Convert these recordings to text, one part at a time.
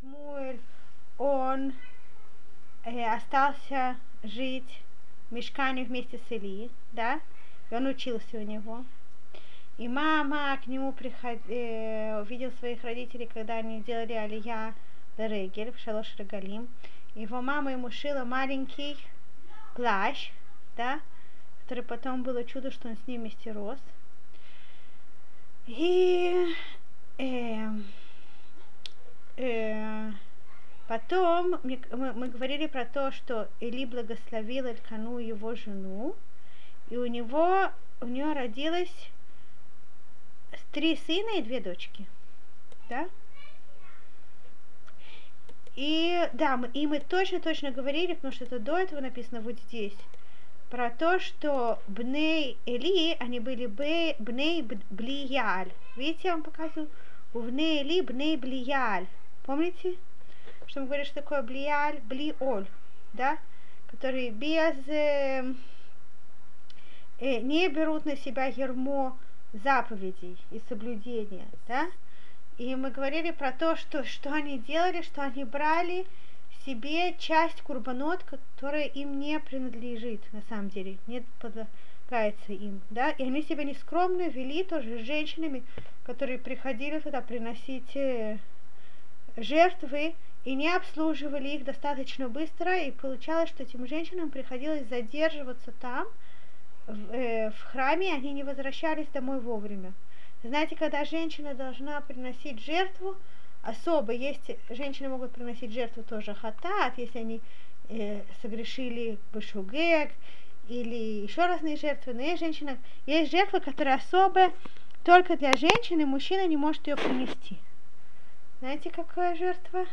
Шмуэль, он э, остался жить в мешкане вместе с Или, да, и он учился у него. И мама к нему приход... э, увидел своих родителей, когда они делали алия Регель в Шалош Регалим. Его мама ему шила маленький плащ, да, который потом было чудо, что он с ним вместе рос. И э, э, потом мы, мы, говорили про то, что Эли благословил Элькану его жену, и у него у нее родилось три сына и две дочки. Да? И да, мы, и мы точно-точно говорили, потому что это до этого написано вот здесь, про то, что Бней Эли, они были Бней Блияль. Видите, я вам показываю? У Бней Эли Бней Блияль. Помните? Что мы говорим, что такое Блияль? Блиоль. Да? Которые без... Э, э, не берут на себя ермо заповедей и соблюдения, да? И мы говорили про то, что, что они делали, что они брали себе часть курбанот, которая им не принадлежит, на самом деле, не подлагается им, да, и они себя нескромно вели тоже с женщинами, которые приходили туда приносить э, жертвы, и не обслуживали их достаточно быстро, и получалось, что этим женщинам приходилось задерживаться там, в, э, в храме, они не возвращались домой вовремя. Знаете, когда женщина должна приносить жертву, особо есть, женщины могут приносить жертву тоже хатат, если они э, согрешили башугек, или еще разные жертвы, но есть женщина, есть жертва, которая особая только для женщины, мужчина не может ее принести. Знаете, какая жертва?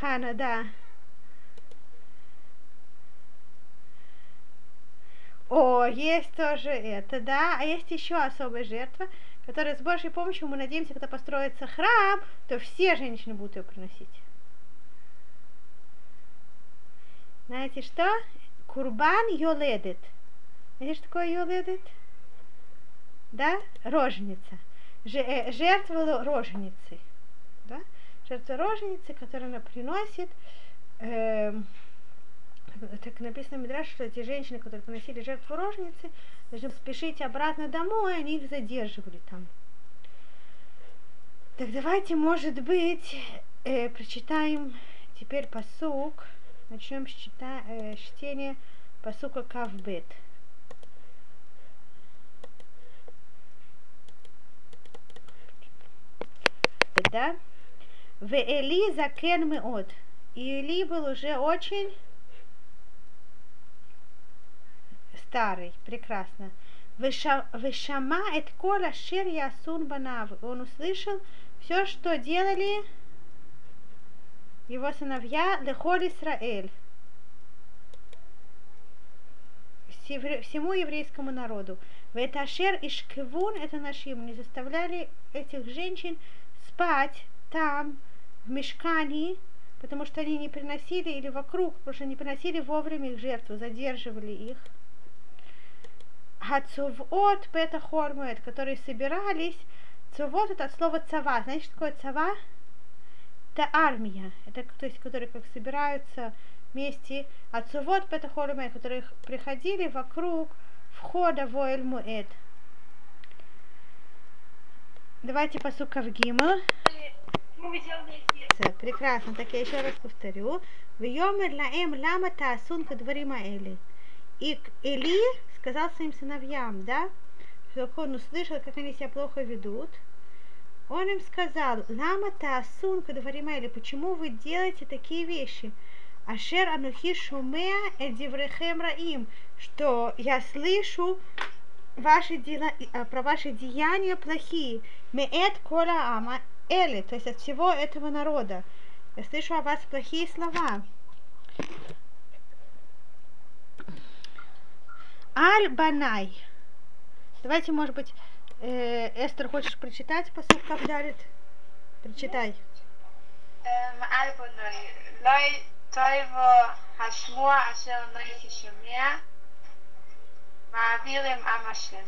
Хана, да. О, есть тоже это, да. А есть еще особая жертва, которая с Божьей помощью, мы надеемся, когда построится храм, то все женщины будут ее приносить. Знаете что? Курбан йоледет. Знаете, что такое йоледет? Да? Роженица. Э, жертва роженицы. Да? Жертва роженицы, которую она приносит. Э, так написано в Мидраш, что эти женщины, которые приносили жертву роженицы, должны спешить обратно домой, они их задерживали там. Так давайте, может быть, э, прочитаем теперь посук, начнем с чита, э, чтения посука Кавбет. Да? В Эли закен меот. И Эли был уже очень старый, прекрасно. Вышама эт кола шир ясун банав. Он услышал все, что делали его сыновья Лехоль Исраэль. Всему еврейскому народу. В Веташер и Шкивун, это нашим, не заставляли этих женщин спать там, в мешкании, потому что они не приносили, или вокруг, потому что не приносили вовремя их жертву, задерживали их. Хацувот Пета Хормуэт, которые собирались. Цувот это от слова цава. Знаете, что такое цава? Это армия. Это, то есть, которые как собираются вместе. А цувот Пета Хормуэт, которые приходили вокруг входа в Эль Давайте по в Гимл. Прекрасно. Так я еще раз повторю. В Йомер лаэм лама таасун кадварима эли. И Эли сказал своим сыновьям, да, что он услышал, как они себя плохо ведут, он им сказал, лама таасун кадваримайли, почему вы делаете такие вещи? Ашер анухи шумеа эдиврехем раим, что я слышу ваши дела, а, про ваши деяния плохие. Меэт кола ама эли, то есть от всего этого народа. Я слышу о вас плохие слова. Аль-Банай. Давайте, может быть, э, Эстер, хочешь прочитать посуд Кавдарит? Прочитай. Аль-Банай. Лой тойво хашмуа ашер ной кишумия Милым Амашем.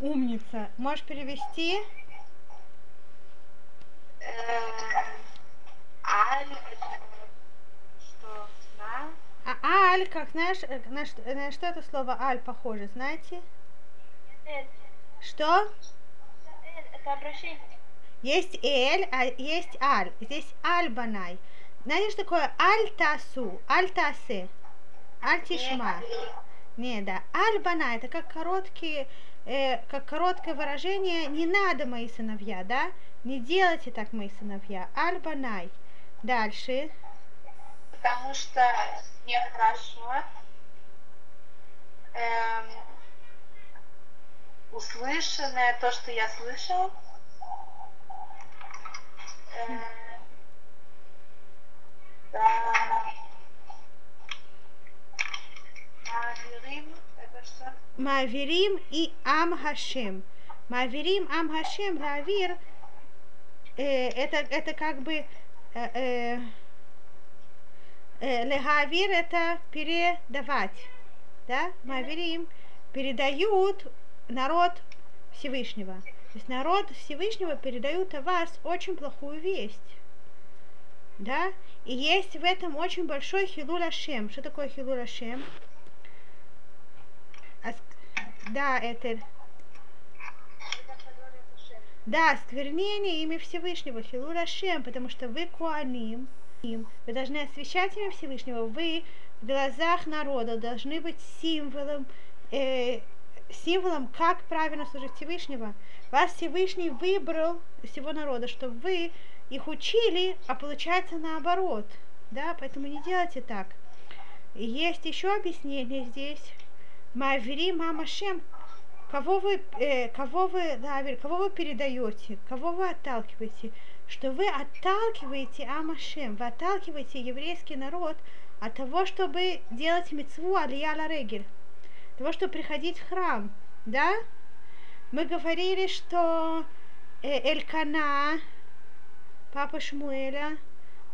Умница. Можешь перевести? Аль, что. А, а аль, как знаешь, э, на, что, на что это слово аль похоже, знаете? Эль. Что? Эль, это обращение. Есть эль, а есть аль. Здесь альбанай. Знаете, что такое аль-тасу, аль-тасе, аль-тишма? Нет. Не, да. Аль банай, это как короткие, э, как короткое выражение «не надо, мои сыновья», да? Не делайте так, мои сыновья. Аль банай. Дальше. Потому что нехорошо эм, услышанное, то, что я слышал. Эм, да. Маверим, и Ам Хашем. Маверим Ам Хашем Лавир э, это, это как бы э, э, э, Лехавир это передавать. Да? Маверим передают народ Всевышнего. То есть народ Всевышнего передают о вас очень плохую весть. Да? И есть в этом очень большой хилул Ашем. Что такое хилул Ашем? Ас- Да, это да, сквернение имя Всевышнего, Хилур Ашем, потому что вы куаним, им, вы должны освещать имя Всевышнего, вы в глазах народа должны быть символом, э, символом, как правильно служить Всевышнего. Вас Всевышний выбрал всего народа, чтобы вы их учили, а получается наоборот. Да, поэтому не делайте так. Есть еще объяснение здесь. Мавери Мамашем, кого вы, э, кого вы, Лавир, кого вы передаете, кого вы отталкиваете, что вы отталкиваете Амашем, вы отталкиваете еврейский народ от того, чтобы делать мецву Алия Регель, того, чтобы приходить в храм, да? Мы говорили, что э, Элькана, папа Шмуэля,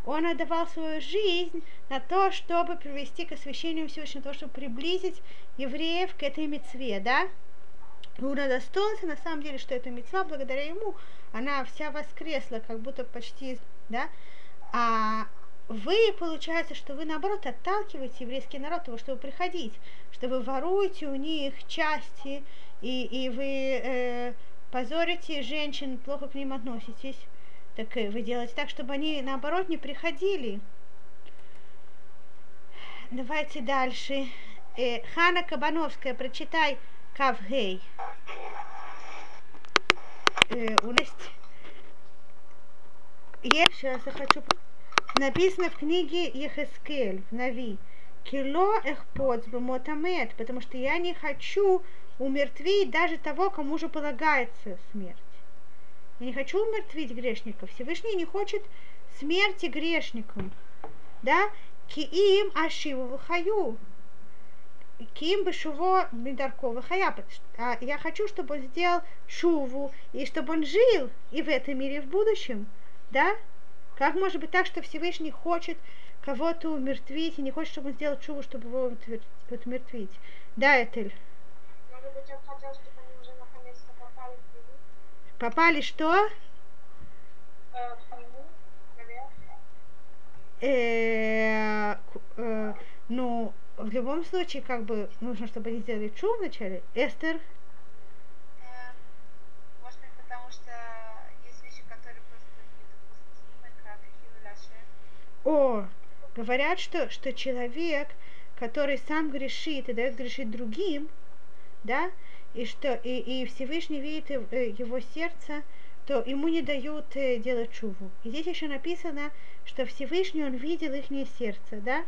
он отдавал свою жизнь на то, чтобы привести к освящению Всевышнего, то, чтобы приблизить евреев к этой мецве, да? Он удостоился, на самом деле, что эта мецва, благодаря ему, она вся воскресла, как будто почти, да? А вы, получается, что вы, наоборот, отталкиваете еврейский народ того, чтобы приходить, что вы воруете у них части, и, и вы э, позорите женщин, плохо к ним относитесь. Так э, вы делаете так, чтобы они, наоборот, не приходили. Давайте дальше. Э, Хана Кабановская, прочитай Кавгей. Э, у нас есть, сейчас я хочу... Написано в книге Ехескель, в Нави. Кило эхпоц мотамет, потому что я не хочу умертвить даже того, кому же полагается смерть. Я не хочу умертвить грешников. Всевышний не хочет смерти грешникам. Да? Киим ашиву вахаю. Ким бы шуво медаркова хая. А я хочу, чтобы он сделал шуву, и чтобы он жил и в этом мире, и в будущем. Да? Как может быть так, что Всевышний хочет кого-то умертвить и не хочет, чтобы он сделал шуву, чтобы его умертвить? Да, Этель. Может быть, он хотел, чтобы они уже наконец-то попали в Лилу? Попали что? Э. Э, э, ну, в любом случае, как бы нужно, чтобы они сделали чу вначале. Эстер, Эм, Может быть, потому что есть вещи, которые просто недопустимы, как Хилуляше. о, говорят, что, что человек, который сам грешит и дает грешить другим, да, и что и, и Всевышний видит э, его сердце, то ему не дают э, делать чуву. И здесь еще написано, что Всевышний он видел их сердце, да,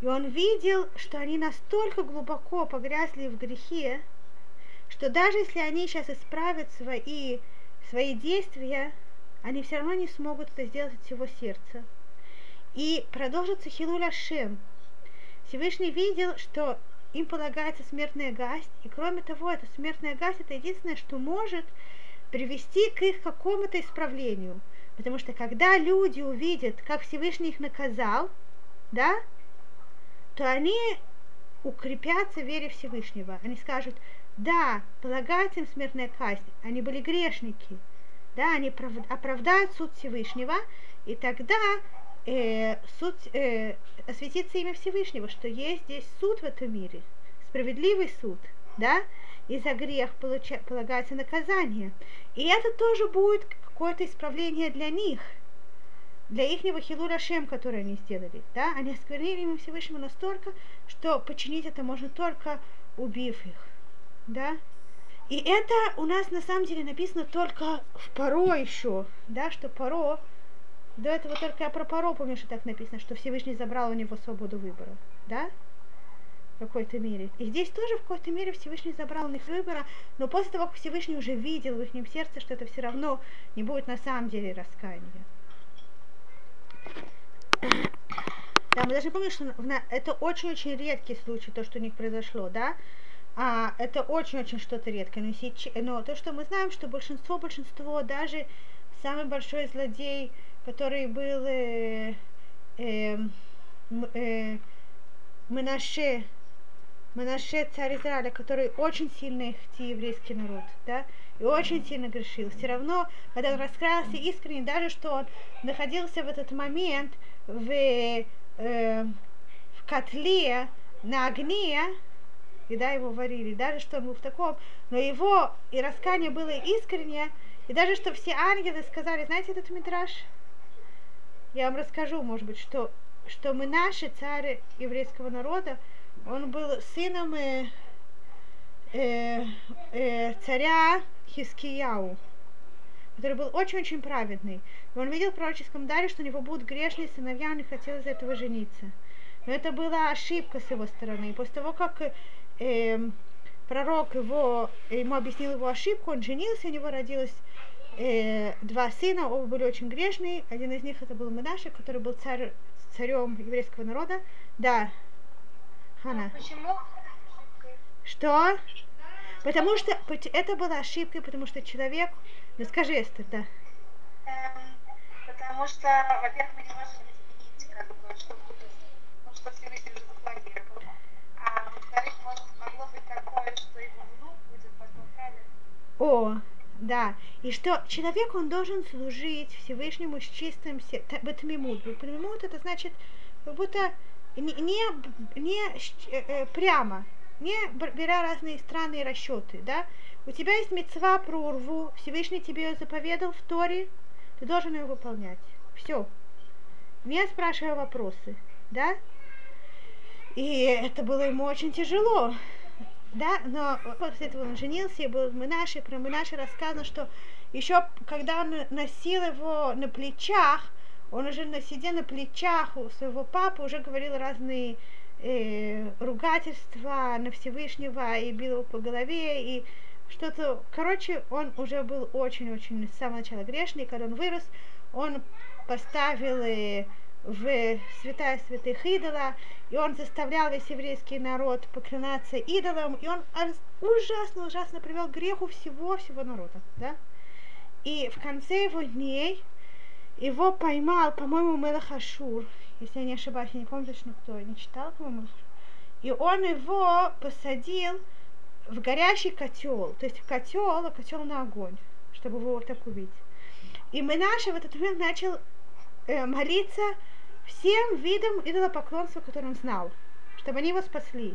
и он видел, что они настолько глубоко погрязли в грехе, что даже если они сейчас исправят свои, свои действия, они все равно не смогут это сделать от всего сердца. И продолжится Хилуль Ашем. Всевышний видел, что им полагается смертная гасть, и кроме того, эта смертная гасть это единственное, что может привести к их какому-то исправлению. Потому что когда люди увидят, как Всевышний их наказал, да, то они укрепятся в вере Всевышнего. Они скажут, да, полагается им смертная казнь, они были грешники, да, они прав- оправдают суд Всевышнего, и тогда э, суд, э, осветится имя Всевышнего, что есть здесь суд в этом мире, справедливый суд, да, и за грех получа, полагается наказание. И это тоже будет какое-то исправление для них, для их хилура шем, который они сделали. Да? Они осквернили имя Всевышнего настолько, что починить это можно только убив их. Да? И это у нас на самом деле написано только в Паро еще, да, что Паро, до этого только про Паро помню, что так написано, что Всевышний забрал у него свободу выбора, да, в какой-то мере. И здесь тоже в какой-то мере Всевышний забрал у них выбора, но после того, как Всевышний уже видел в их сердце, что это все равно не будет на самом деле раскаяния. Да, мы даже помним, что это очень-очень редкий случай, то, что у них произошло, да, а, это очень-очень что-то редкое. Но, сейчас, но то, что мы знаем, что большинство, большинство, даже самый большой злодей, который был э, э, э, Менаше, Менаше царь Израиля, который очень сильно ихти еврейский народ, да, и очень сильно грешил. Все равно, когда он раскрылся искренне, даже что он находился в этот момент в, э, в котле на огне, и да, его варили, даже что он был в таком, но его и раскание было искреннее, и даже что все ангелы сказали, знаете этот митраж? Я вам расскажу, может быть, что, что мы наши цари еврейского народа, он был сыном э, э, э, царя Хискияу, который был очень-очень праведный. Он видел в пророческом даре, что у него будут грешные сыновья, он не хотел из этого жениться. Но это была ошибка с его стороны. И после того, как э, пророк его, ему объяснил его ошибку, он женился, у него родилось э, два сына, оба были очень грешные. Один из них это был Менаше, который был царь, царем еврейского народа. Да, Хана. Почему? Что? Потому что это была ошибкой, потому что человек... Ну скажи, Эстер, да. Эм, потому что, во-первых, мы не можем изменить, как бы, что будет, ну, что Всевышний уже запланировал. А во-вторых, может, могло быть такое, что его внук будет потом. О, да. И что человек, он должен служить Всевышнему с чистым сердцем. Батмимут. Батмимут это значит, как будто не, не, не э, э, прямо, не беря разные странные расчеты, да, у тебя есть мецва про урву, Всевышний тебе ее заповедал в Торе, ты должен ее выполнять. Все. Не спрашивая вопросы, да? И это было ему очень тяжело, да, но после этого он женился, и был Минаши, про Минаши рассказано, что еще когда он носил его на плечах, он уже на сидя на плечах у своего папы уже говорил разные э, ругательства на Всевышнего и бил его по голове и что-то, короче, он уже был очень-очень с самого начала грешный, когда он вырос, он поставил э, в святая святых идола, и он заставлял весь еврейский народ поклоняться идолам, и он ужасно-ужасно привел к греху всего-всего народа, да? И в конце его дней его поймал, по-моему, Мелах Ашур, если я не ошибаюсь, я не помню точно кто, я не читал, по-моему. И он его посадил в горящий котел, то есть в котел, а котел на огонь, чтобы его вот так убить. И Менаша в этот момент начал э, молиться всем видам идолопоклонства, которые он знал, чтобы они его спасли.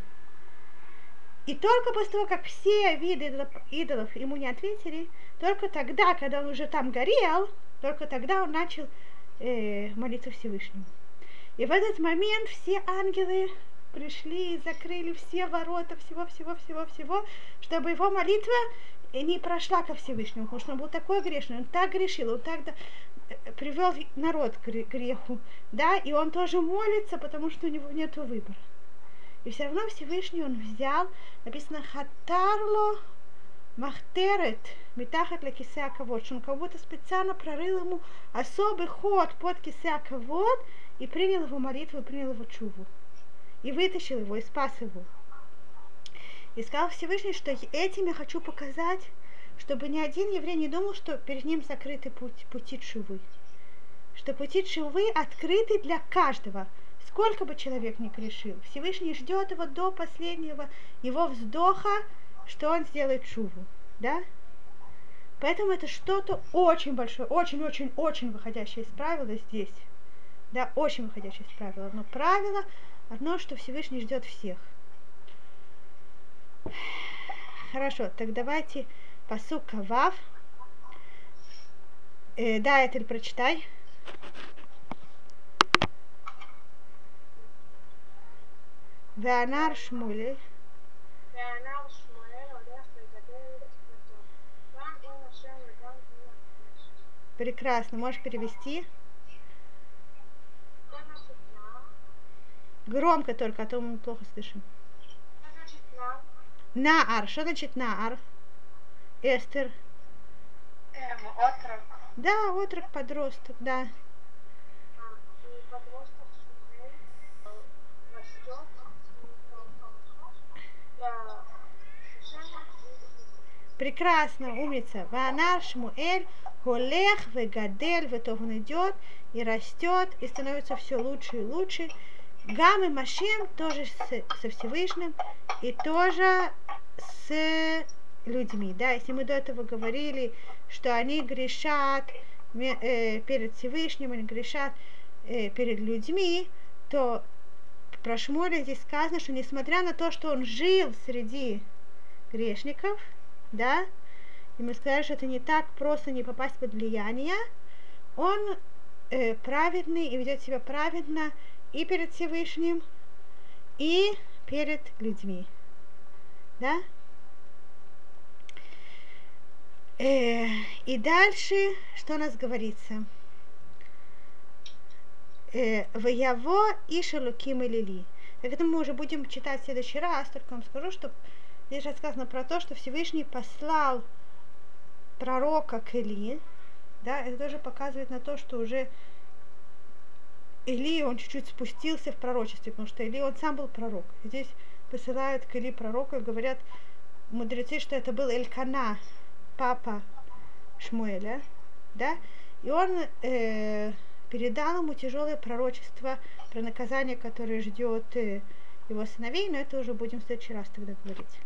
И только после того, как все виды идолов ему не ответили, только тогда, когда он уже там горел, только тогда он начал э, молиться Всевышнему. И в этот момент все ангелы пришли и закрыли все ворота всего-всего-всего-всего, чтобы его молитва не прошла ко Всевышнему, потому что он был такой грешный, он так грешил, он так да, э, привел народ к греху, да, и он тоже молится, потому что у него нет выбора. И все равно Всевышний он взял, написано «Хатарло махтерет метахат для кисяковод», что он как будто специально прорыл ему особый ход под кисяковод, и принял его молитву, принял его чуву. И вытащил его, и спас его. И сказал Всевышний, что этим я хочу показать, чтобы ни один еврей не думал, что перед ним закрыты путь, пути чувы. Что пути чувы открыты для каждого, сколько бы человек ни грешил. Всевышний ждет его до последнего его вздоха, что он сделает чуву. Да? Поэтому это что-то очень большое, очень-очень-очень выходящее из правила здесь Да, очень выходящее из правила. Но правило Одно, что Всевышний ждет всех. Хорошо, так давайте посук Кавав. Э, да, Этель, прочитай. Веанар Шмулель. Прекрасно, можешь перевести? Громко только, а то мы плохо слышим. Наар. Что значит наар? Эстер. Эм, отрок. Да, отрок, подросток, да. Прекрасно, умница. Ванар Шмуэль Голех Вегадель Ветов он идет и растет, и становится все лучше и лучше. Гам и Машем тоже с- со Всевышним и тоже с людьми. Да, если мы до этого говорили, что они грешат э, перед Всевышним, они грешат э, перед людьми, то про Шмуэля здесь сказано, что несмотря на то, что он жил среди грешников, да, и мы сказали, что это не так просто не попасть под влияние, он э, праведный и ведет себя праведно и перед Всевышним, и перед людьми. Да? Э, и дальше, что у нас говорится? Э, Ваяво и Шелуким Лили. Так это мы уже будем читать в следующий раз, только вам скажу, что здесь рассказано про то, что Всевышний послал пророка к Или, да, это тоже показывает на то, что уже Или, он чуть-чуть спустился в пророчестве, потому что Или, он сам был пророк. Здесь посылают к Или пророка и говорят мудрецы, что это был Элькана, папа Шмуэля, да, и он э, передал ему тяжелое пророчество про наказание, которое ждет э, его сыновей, но это уже будем в следующий раз тогда говорить.